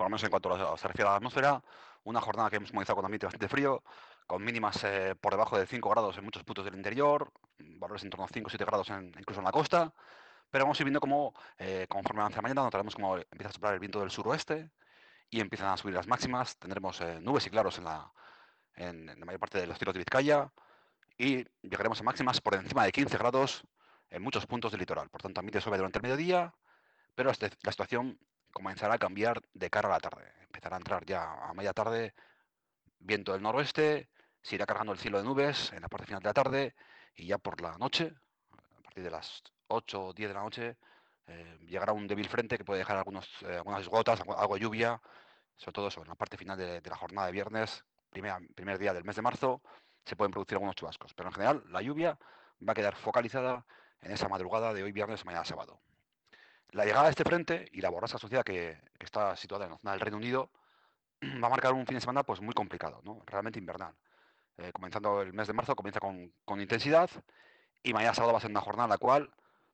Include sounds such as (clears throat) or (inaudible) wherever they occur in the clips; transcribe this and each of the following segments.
por lo menos en cuanto se refiere a la atmósfera, una jornada que hemos comenzado con ambiente bastante frío, con mínimas eh, por debajo de 5 grados en muchos puntos del interior, valores en torno a 5 o 7 grados incluso en la costa, pero vamos a ir viendo cómo, eh, conforme avanza mañana, notaremos cómo empieza a soplar el viento del suroeste y empiezan a subir las máximas, tendremos eh, nubes y claros en la, en, la mayor parte de los tiros de Vizcaya y llegaremos a máximas por encima de 15 grados en muchos puntos del litoral. Por tanto, ambiente suave durante el mediodía, pero la situación comenzará a cambiar de cara a la tarde. Empezará a entrar ya a media tarde viento del noroeste, se irá cargando el cielo de nubes en la parte final de la tarde y ya por la noche, a partir de las 8 o 10 de la noche, eh, llegará un débil frente que puede dejar algunos, eh, algunas gotas, algo de lluvia, sobre todo eso, en la parte final de, la jornada de viernes, primer día del mes de marzo, se pueden producir algunos chubascos. Pero en general, la lluvia va a quedar focalizada en esa madrugada de hoy viernes, mañana sábado. La llegada de este frente y la borrasca asociada que, está situada en la zona del Reino Unido (clears throat) va a marcar un fin de semana pues muy complicado, ¿no? realmente invernal. Eh, comenzando el mes de marzo, comienza con, intensidad y mañana sábado va a ser una jornada en la cual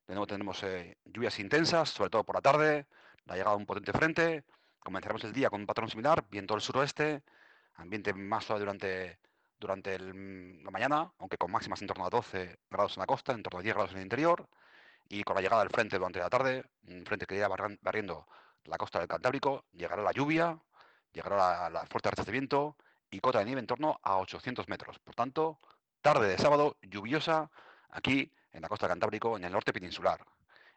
de nuevo tenemos eh, lluvias intensas, sobre todo por la tarde, la llegada de un potente frente, comenzaremos el día con un patrón similar, viento del suroeste, ambiente más suave durante, durante la mañana, aunque con máximas en torno a 12 grados en la costa, en torno a 10 grados en el interior, y con la llegada del frente durante la tarde, un frente que irá barriendo la costa del Cantábrico, llegará la lluvia, llegará la, fuerte rachas de viento y cota de nieve en torno a 800 metros. Por tanto, tarde de sábado lluviosa aquí en la costa del Cantábrico, en el norte peninsular.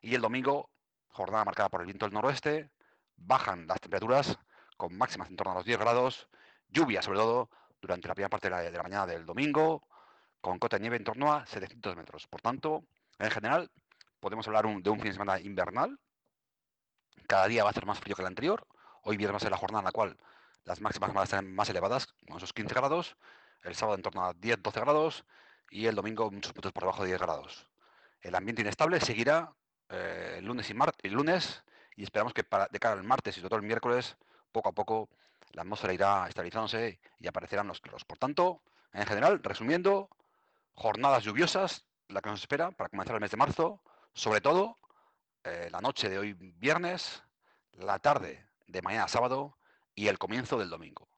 Y el domingo, jornada marcada por el viento del noroeste, bajan las temperaturas con máximas en torno a los 10 grados, lluvia sobre todo durante la primera parte de la, mañana del domingo, con cota de nieve en torno a 700 metros. Por tanto, en general, podemos hablar de un fin de semana invernal. Cada día va a ser más frío que el anterior. Hoy viernes ser la jornada en la cual las máximas van a ser más elevadas, con esos 15 grados. El sábado en torno a 10-12 grados y el domingo muchos puntos por debajo de 10 grados. El ambiente inestable seguirá eh, el lunes y el lunes y esperamos que de cara al martes y sobre todo el miércoles, poco a poco, la atmósfera irá estabilizándose y aparecerán los claros. Por tanto, en general, resumiendo, jornadas lluviosas, la que nos espera para comenzar el mes de marzo, sobre todo eh, la noche de hoy viernes, la tarde de mañana sábado y el comienzo del domingo.